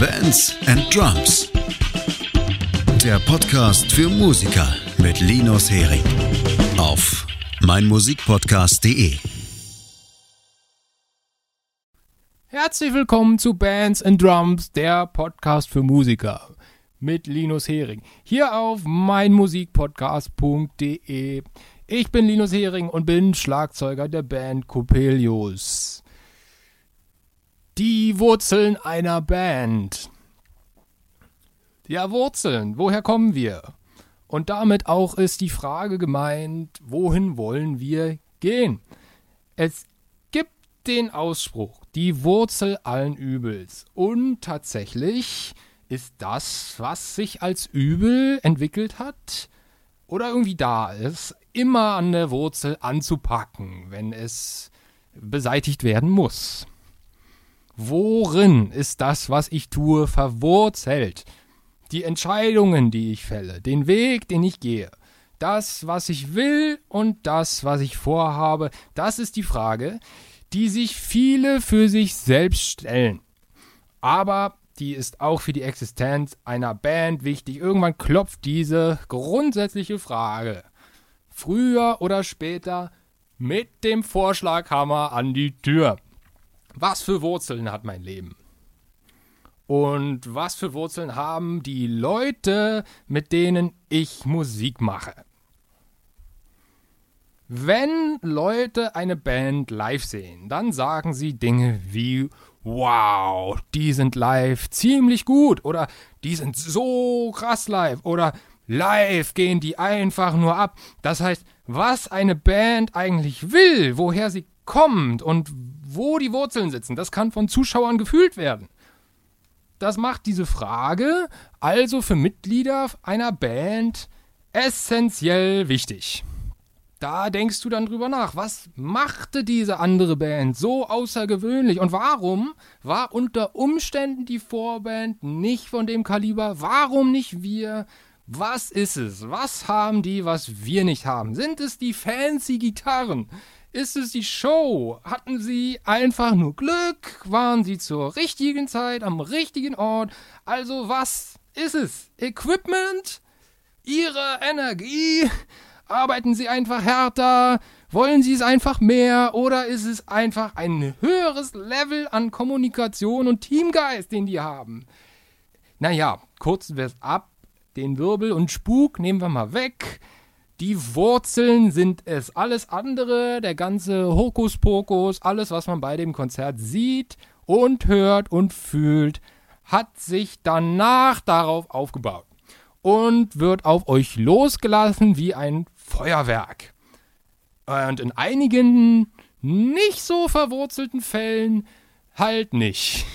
Bands and Drums. Der Podcast für Musiker mit Linus Hering. Auf meinmusikpodcast.de. Herzlich willkommen zu Bands and Drums, der Podcast für Musiker mit Linus Hering. Hier auf meinmusikpodcast.de. Ich bin Linus Hering und bin Schlagzeuger der Band Coppelius. Die Wurzeln einer Band. Ja, Wurzeln, woher kommen wir? Und damit auch ist die Frage gemeint, wohin wollen wir gehen? Es gibt den Ausspruch, die Wurzel allen Übels. Und tatsächlich ist das, was sich als Übel entwickelt hat oder irgendwie da ist, immer an der Wurzel anzupacken, wenn es beseitigt werden muss. Worin ist das, was ich tue, verwurzelt? Die Entscheidungen, die ich fälle, den Weg, den ich gehe, das, was ich will und das, was ich vorhabe, das ist die Frage, die sich viele für sich selbst stellen. Aber die ist auch für die Existenz einer Band wichtig. Irgendwann klopft diese grundsätzliche Frage früher oder später mit dem Vorschlaghammer an die Tür. Was für Wurzeln hat mein Leben? Und was für Wurzeln haben die Leute, mit denen ich Musik mache? Wenn Leute eine Band live sehen, dann sagen sie Dinge wie Wow, die sind live ziemlich gut oder die sind so krass live oder live gehen die einfach nur ab. Das heißt, was eine Band eigentlich will, woher sie kommt und wo die Wurzeln sitzen, das kann von Zuschauern gefühlt werden. Das macht diese Frage also für Mitglieder einer Band essentiell wichtig. Da denkst du dann drüber nach, was machte diese andere Band so außergewöhnlich und warum war unter Umständen die Vorband nicht von dem Kaliber, warum nicht wir? Was ist es? Was haben die, was wir nicht haben? Sind es die fancy Gitarren? Ist es die Show? Hatten sie einfach nur Glück? Waren sie zur richtigen Zeit am richtigen Ort? Also was ist es? Equipment? Ihre Energie? Arbeiten sie einfach härter? Wollen sie es einfach mehr? Oder ist es einfach ein höheres Level an Kommunikation und Teamgeist, den die haben? Naja, kurz wär's ab. Den Wirbel und Spuk nehmen wir mal weg. Die Wurzeln sind es. Alles andere, der ganze Hokuspokus, alles, was man bei dem Konzert sieht und hört und fühlt, hat sich danach darauf aufgebaut und wird auf euch losgelassen wie ein Feuerwerk. Und in einigen nicht so verwurzelten Fällen halt nicht.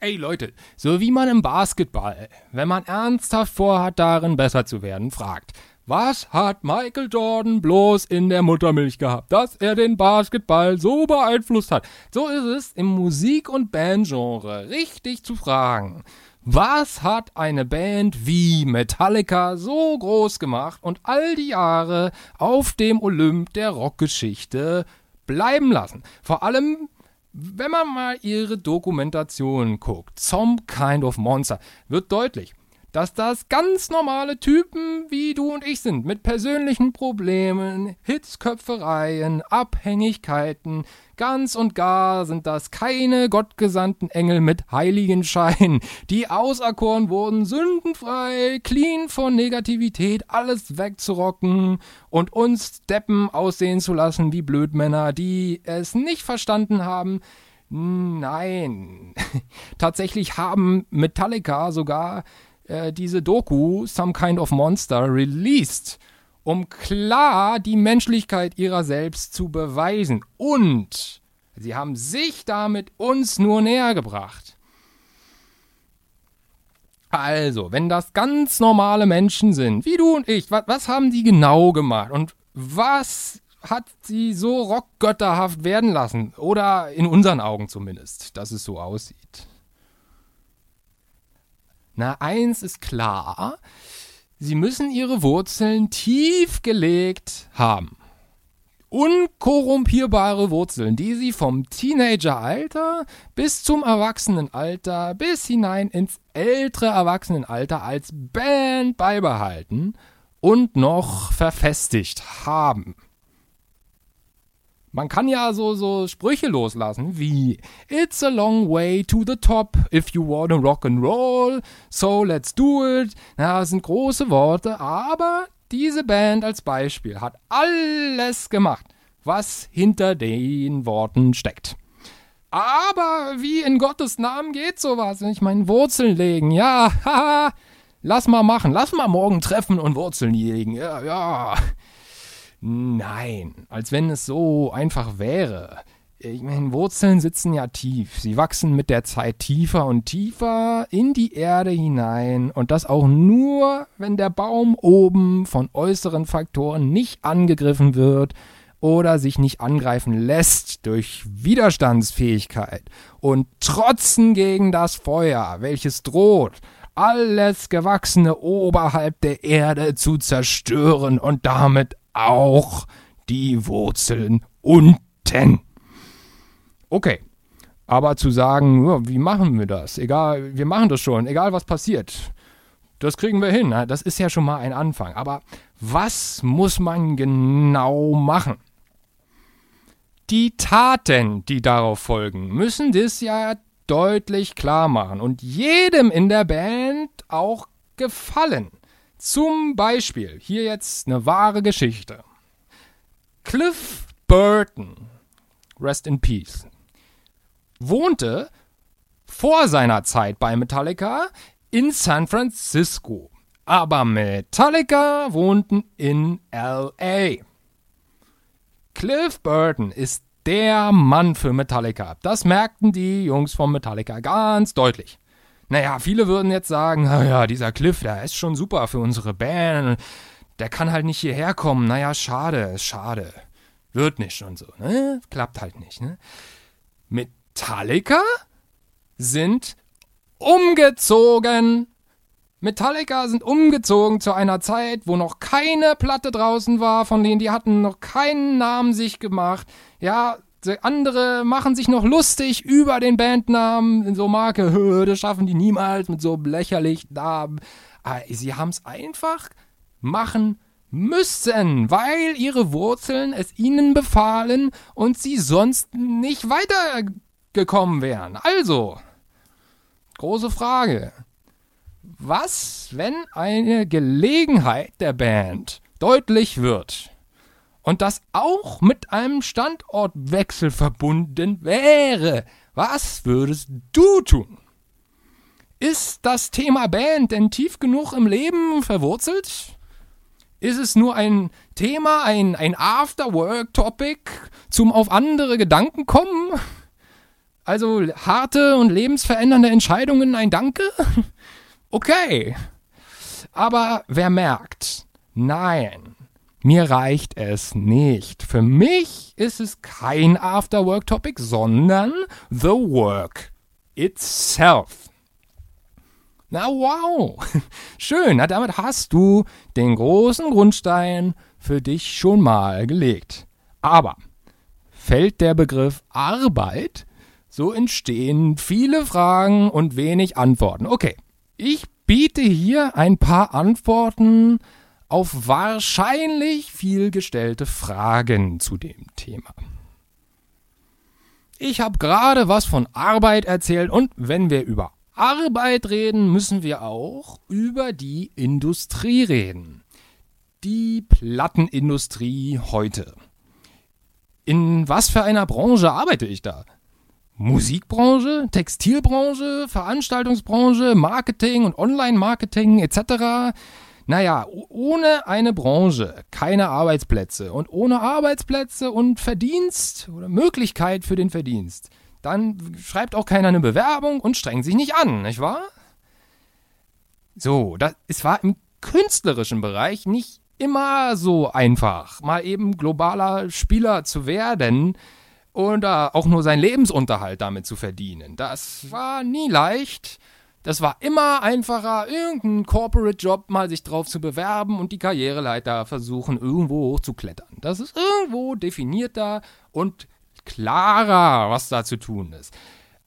Ey Leute, so wie man im Basketball, wenn man ernsthaft vorhat, darin besser zu werden, fragt, was hat Michael Jordan bloß in der Muttermilch gehabt, dass er den Basketball so beeinflusst hat? So ist es im Musik- und Bandgenre richtig zu fragen. Was hat eine Band wie Metallica so groß gemacht und all die Jahre auf dem Olymp der Rockgeschichte bleiben lassen? Vor allem, wenn man mal ihre Dokumentation guckt, Some Kind of Monster, wird deutlich, dass das ganz normale Typen wie du und ich sind, mit persönlichen Problemen, Hitzköpfereien, Abhängigkeiten. Ganz und gar sind das keine gottgesandten Engel mit Heiligenschein, die auserkoren wurden, sündenfrei, clean von Negativität, alles wegzurocken und uns Deppen aussehen zu lassen wie Blödmänner, die es nicht verstanden haben, Nein, tatsächlich haben Metallica sogar äh, diese Doku Some Kind of Monster released, um klar die Menschlichkeit ihrer selbst zu beweisen. Und sie haben sich damit uns nur näher gebracht. Also, wenn das ganz normale Menschen sind, wie du und ich, was, was haben die genau gemacht? Und was hat sie so rockgötterhaft werden lassen? Oder in unseren Augen zumindest, dass es so aussieht. Na, eins ist klar, sie müssen ihre Wurzeln tief gelegt haben. unkorrumpierbare Wurzeln, die sie vom Teenageralter bis zum Erwachsenenalter bis hinein ins ältere Erwachsenenalter als Band beibehalten und noch verfestigt haben. Man kann ja so, so Sprüche loslassen wie It's a long way to the top if you wanna rock and roll, so let's do it. Na, das sind große Worte, aber diese Band als Beispiel hat alles gemacht, was hinter den Worten steckt. Aber wie in Gottes Namen geht sowas? Ich meine, Wurzeln legen, ja, haha. Lass mal machen, lass mal morgen treffen und Wurzeln legen, ja, ja. Nein, als wenn es so einfach wäre. Ich meine, Wurzeln sitzen ja tief. Sie wachsen mit der Zeit tiefer und tiefer in die Erde hinein. Und das auch nur, wenn der Baum oben von äußeren Faktoren nicht angegriffen wird oder sich nicht angreifen lässt durch Widerstandsfähigkeit und Trotzen gegen das Feuer, welches droht, alles Gewachsene oberhalb der Erde zu zerstören und damit auch die Wurzeln unten. Okay, aber zu sagen, wie machen wir das? Egal, wir machen das schon, egal was passiert. Das kriegen wir hin. Das ist ja schon mal ein Anfang. Aber was muss man genau machen? Die Taten, die darauf folgen, müssen das ja deutlich klar machen und jedem in der Band auch gefallen. Zum Beispiel, hier jetzt eine wahre Geschichte. Cliff Burton, rest in peace, wohnte vor seiner Zeit bei Metallica in San Francisco. Aber Metallica wohnten in LA. Cliff Burton ist der Mann für Metallica. Das merkten die Jungs von Metallica ganz deutlich. Naja, viele würden jetzt sagen, naja, dieser Cliff, der ist schon super für unsere Band. Der kann halt nicht hierher kommen. Naja, schade, schade. Wird nicht und so, ne? Klappt halt nicht, ne? Metallica sind umgezogen. Metallica sind umgezogen zu einer Zeit, wo noch keine Platte draußen war, von denen die hatten noch keinen Namen sich gemacht. Ja, andere machen sich noch lustig über den Bandnamen so Marke, das schaffen die niemals mit so lächerlichen Namen. Aber sie haben es einfach machen müssen, weil ihre Wurzeln es ihnen befahlen und sie sonst nicht weitergekommen wären. Also, große Frage. Was, wenn eine Gelegenheit der Band deutlich wird? Und das auch mit einem Standortwechsel verbunden wäre, was würdest du tun? Ist das Thema Band denn tief genug im Leben verwurzelt? Ist es nur ein Thema, ein, ein After-Work-Topic zum auf andere Gedanken kommen? Also harte und lebensverändernde Entscheidungen ein Danke? Okay. Aber wer merkt, nein, mir reicht es nicht. Für mich ist es kein After-Work-Topic, sondern The Work itself. Na wow, schön, na damit hast du den großen Grundstein für dich schon mal gelegt. Aber fällt der Begriff Arbeit, so entstehen viele Fragen und wenig Antworten. Okay, ich biete hier ein paar Antworten auf wahrscheinlich viel gestellte Fragen zu dem Thema. Ich habe gerade was von Arbeit erzählt und wenn wir über Arbeit reden, müssen wir auch über die Industrie reden. Die Plattenindustrie heute. In was für einer Branche arbeite ich da? Musikbranche, Textilbranche, Veranstaltungsbranche, Marketing und Online-Marketing etc. Naja, ohne eine Branche keine Arbeitsplätze und ohne Arbeitsplätze und Verdienst oder Möglichkeit für den Verdienst, dann schreibt auch keiner eine Bewerbung und strengt sich nicht an, nicht wahr? So, das, es war im künstlerischen Bereich nicht immer so einfach, mal eben globaler Spieler zu werden oder auch nur seinen Lebensunterhalt damit zu verdienen. Das war nie leicht. Das war immer einfacher, irgendeinen Corporate-Job mal sich drauf zu bewerben und die Karriereleiter versuchen, irgendwo hochzuklettern. Das ist irgendwo definierter und klarer, was da zu tun ist.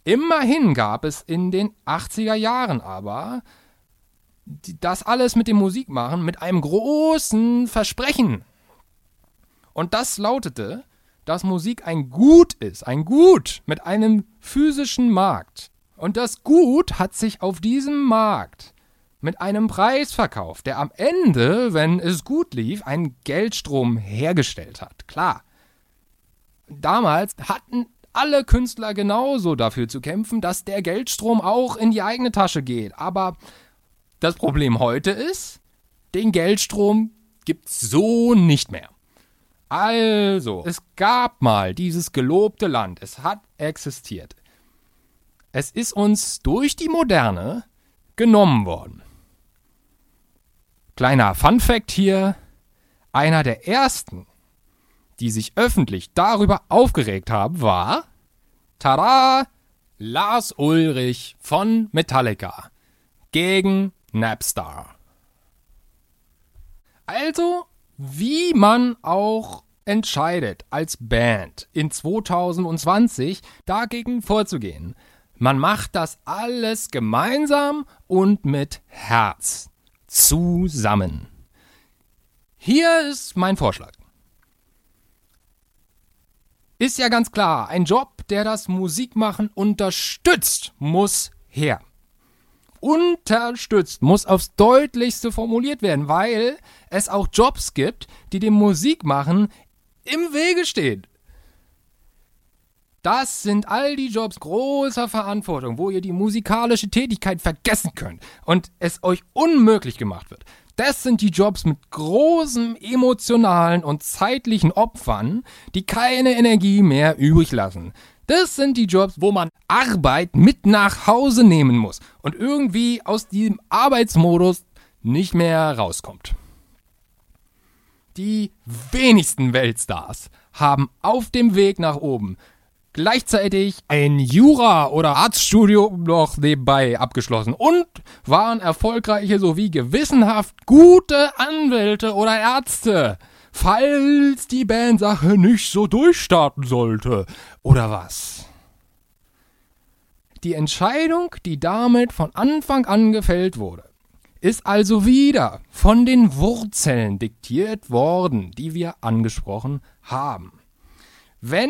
Immerhin gab es in den 80er Jahren aber das alles mit dem Musikmachen mit einem großen Versprechen. Und das lautete, dass Musik ein Gut ist, ein Gut mit einem physischen Markt. Und das Gut hat sich auf diesem Markt mit einem Preis verkauft, der am Ende, wenn es gut lief, einen Geldstrom hergestellt hat. Klar. Damals hatten alle Künstler genauso dafür zu kämpfen, dass der Geldstrom auch in die eigene Tasche geht. Aber das Problem heute ist, den Geldstrom gibt's so nicht mehr. Also, es gab mal dieses gelobte Land. Es hat existiert. Es ist uns durch die Moderne genommen worden. Kleiner Fun fact hier. Einer der ersten, die sich öffentlich darüber aufgeregt haben, war, tada, Lars Ulrich von Metallica gegen Napstar. Also wie man auch entscheidet als Band in 2020 dagegen vorzugehen. Man macht das alles gemeinsam und mit Herz zusammen. Hier ist mein Vorschlag. Ist ja ganz klar, ein Job, der das Musikmachen unterstützt, muss her unterstützt, muss aufs deutlichste formuliert werden, weil es auch Jobs gibt, die dem Musikmachen im Wege stehen. Das sind all die Jobs großer Verantwortung, wo ihr die musikalische Tätigkeit vergessen könnt und es euch unmöglich gemacht wird. Das sind die Jobs mit großem emotionalen und zeitlichen Opfern, die keine Energie mehr übrig lassen. Das sind die Jobs, wo man Arbeit mit nach Hause nehmen muss und irgendwie aus diesem Arbeitsmodus nicht mehr rauskommt. Die wenigsten Weltstars haben auf dem Weg nach oben gleichzeitig ein Jura- oder Arztstudium noch nebenbei abgeschlossen und waren erfolgreiche sowie gewissenhaft gute Anwälte oder Ärzte falls die Bandsache nicht so durchstarten sollte. Oder was? Die Entscheidung, die damit von Anfang an gefällt wurde, ist also wieder von den Wurzeln diktiert worden, die wir angesprochen haben. Wenn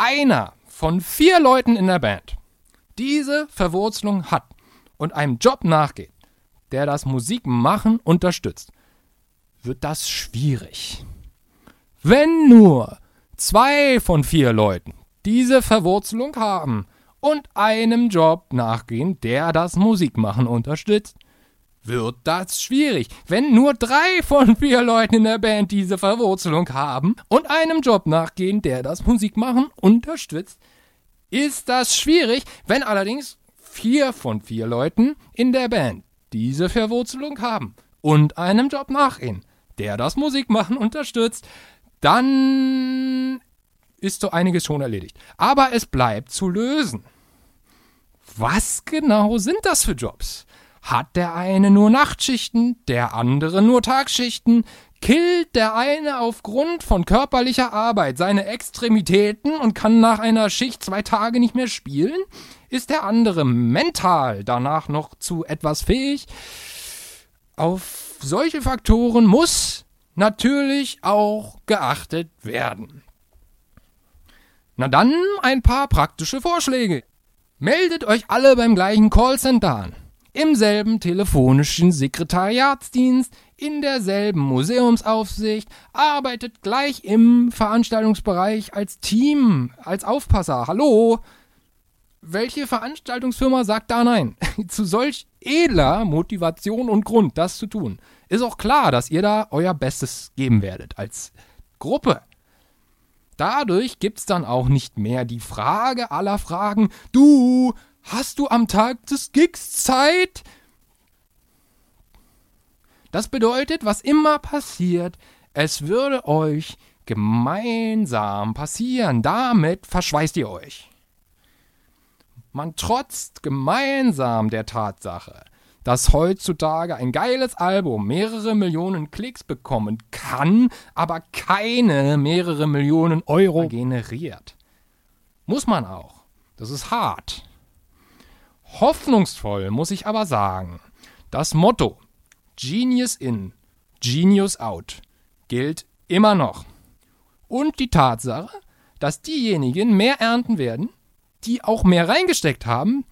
einer von vier Leuten in der Band diese Verwurzelung hat und einem Job nachgeht, der das Musikmachen unterstützt, wird das schwierig. Wenn nur zwei von vier Leuten diese Verwurzelung haben und einem Job nachgehen, der das Musikmachen unterstützt, wird das schwierig. Wenn nur drei von vier Leuten in der Band diese Verwurzelung haben und einem Job nachgehen, der das Musikmachen unterstützt, ist das schwierig. Wenn allerdings vier von vier Leuten in der Band diese Verwurzelung haben und einem Job nachgehen, der das Musikmachen unterstützt, dann ist so einiges schon erledigt. Aber es bleibt zu lösen. Was genau sind das für Jobs? Hat der eine nur Nachtschichten, der andere nur Tagschichten? Killt der eine aufgrund von körperlicher Arbeit seine Extremitäten und kann nach einer Schicht zwei Tage nicht mehr spielen? Ist der andere mental danach noch zu etwas fähig? Auf solche Faktoren muss natürlich auch geachtet werden. Na dann ein paar praktische Vorschläge. Meldet euch alle beim gleichen Callcenter an, im selben telefonischen Sekretariatsdienst, in derselben Museumsaufsicht, arbeitet gleich im Veranstaltungsbereich als Team, als Aufpasser. Hallo? Welche Veranstaltungsfirma sagt da nein? Zu solch edler Motivation und Grund, das zu tun, ist auch klar, dass ihr da euer Bestes geben werdet als Gruppe. Dadurch gibt's dann auch nicht mehr die Frage aller Fragen, du, hast du am Tag des Gigs Zeit? Das bedeutet, was immer passiert, es würde euch gemeinsam passieren. Damit verschweißt ihr euch. man trotzt gemeinsam der Tatsache, dass heutzutage ein geiles Album mehrere Millionen Klicks bekommen kann, aber keine mehrere Millionen Euro generiert. Muss man auch. Das ist hart. Hoffnungsvoll muss ich aber sagen, das Motto Genius in, Genius out gilt immer noch. Und die Tatsache, dass diejenigen mehr ernten werden, die auch mehr reingesteckt haben,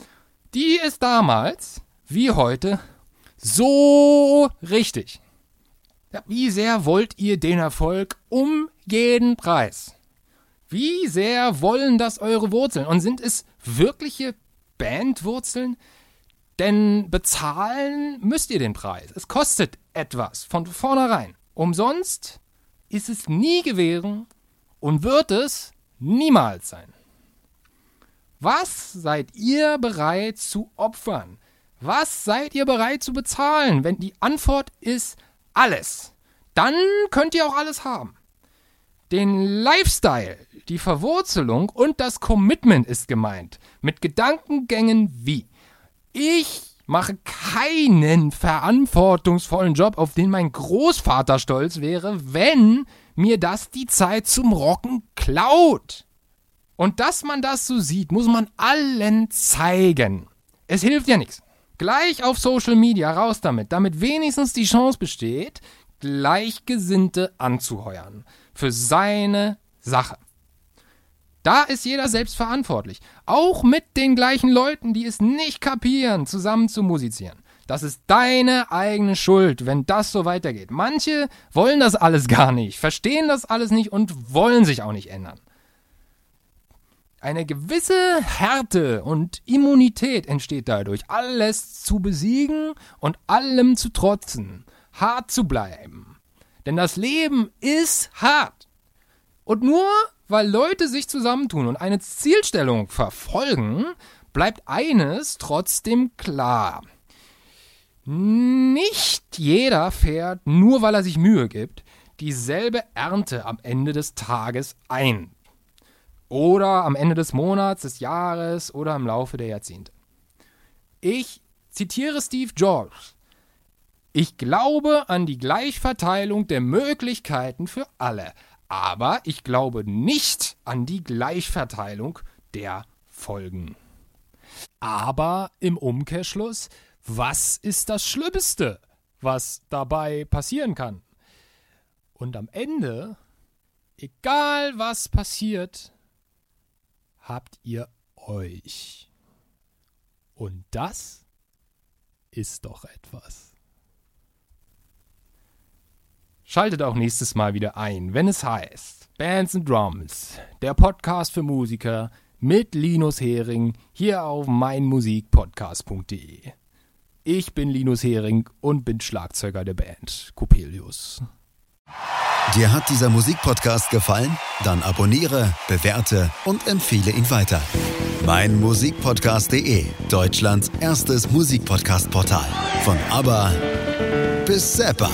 die ist damals wie heute so richtig. Wie sehr wollt ihr den Erfolg um jeden Preis? Wie sehr wollen das eure Wurzeln? Und sind es wirkliche Bandwurzeln? Denn bezahlen müsst ihr den Preis. Es kostet etwas von vornherein. Umsonst ist es nie gewesen und wird es niemals sein. Was seid ihr bereit zu opfern? Was seid ihr bereit zu bezahlen? Wenn die Antwort ist alles, dann könnt ihr auch alles haben. Den Lifestyle, die Verwurzelung und das Commitment ist gemeint. Mit Gedankengängen wie ich mache keinen verantwortungsvollen Job, auf den mein Großvater stolz wäre, wenn mir das die Zeit zum Rocken klaut. Und dass man das so sieht, muss man allen zeigen. Es hilft ja nichts. Gleich auf Social Media raus damit, damit wenigstens die Chance besteht, Gleichgesinnte anzuheuern. Für seine Sache. Da ist jeder selbst verantwortlich. Auch mit den gleichen Leuten, die es nicht kapieren, zusammen zu musizieren. Das ist deine eigene Schuld, wenn das so weitergeht. Manche wollen das alles gar nicht, verstehen das alles nicht und wollen sich auch nicht ändern. Eine gewisse Härte und Immunität entsteht dadurch, alles zu besiegen und allem zu trotzen, hart zu bleiben. Denn das Leben ist hart. Und nur weil Leute sich zusammentun und eine Zielstellung verfolgen, bleibt eines trotzdem klar. Nicht jeder fährt, nur weil er sich Mühe gibt, dieselbe Ernte am Ende des Tages ein. Oder am Ende des Monats, des Jahres oder im Laufe der Jahrzehnte. Ich zitiere Steve Jobs. Ich glaube an die Gleichverteilung der Möglichkeiten für alle, aber ich glaube nicht an die Gleichverteilung der Folgen. Aber im Umkehrschluss, was ist das Schlimmste, was dabei passieren kann? Und am Ende, egal was passiert, habt ihr euch. Und das ist doch etwas. Schaltet auch nächstes Mal wieder ein, wenn es heißt Bands and Drums, der Podcast für Musiker mit Linus Hering hier auf meinmusikpodcast.de. Ich bin Linus Hering und bin Schlagzeuger der Band Coppelius. Dir hat dieser Musikpodcast gefallen? Dann abonniere, bewerte und empfehle ihn weiter. Mein Musikpodcast.de, Deutschlands erstes Musikpodcast-Portal. Von ABBA bis Zappa.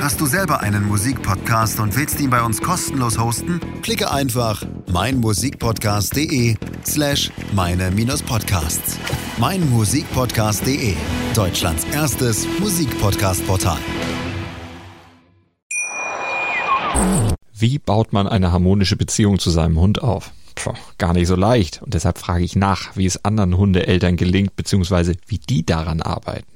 Hast du selber einen Musikpodcast und willst ihn bei uns kostenlos hosten? Klicke einfach meinmusikpodcast.de slash meine-podcasts. Meinmusikpodcast.de, Deutschlands erstes Musikpodcast-Portal. Wie baut man eine harmonische Beziehung zu seinem Hund auf? Puh, gar nicht so leicht. Und deshalb frage ich nach, wie es anderen Hundeeltern gelingt, beziehungsweise wie die daran arbeiten.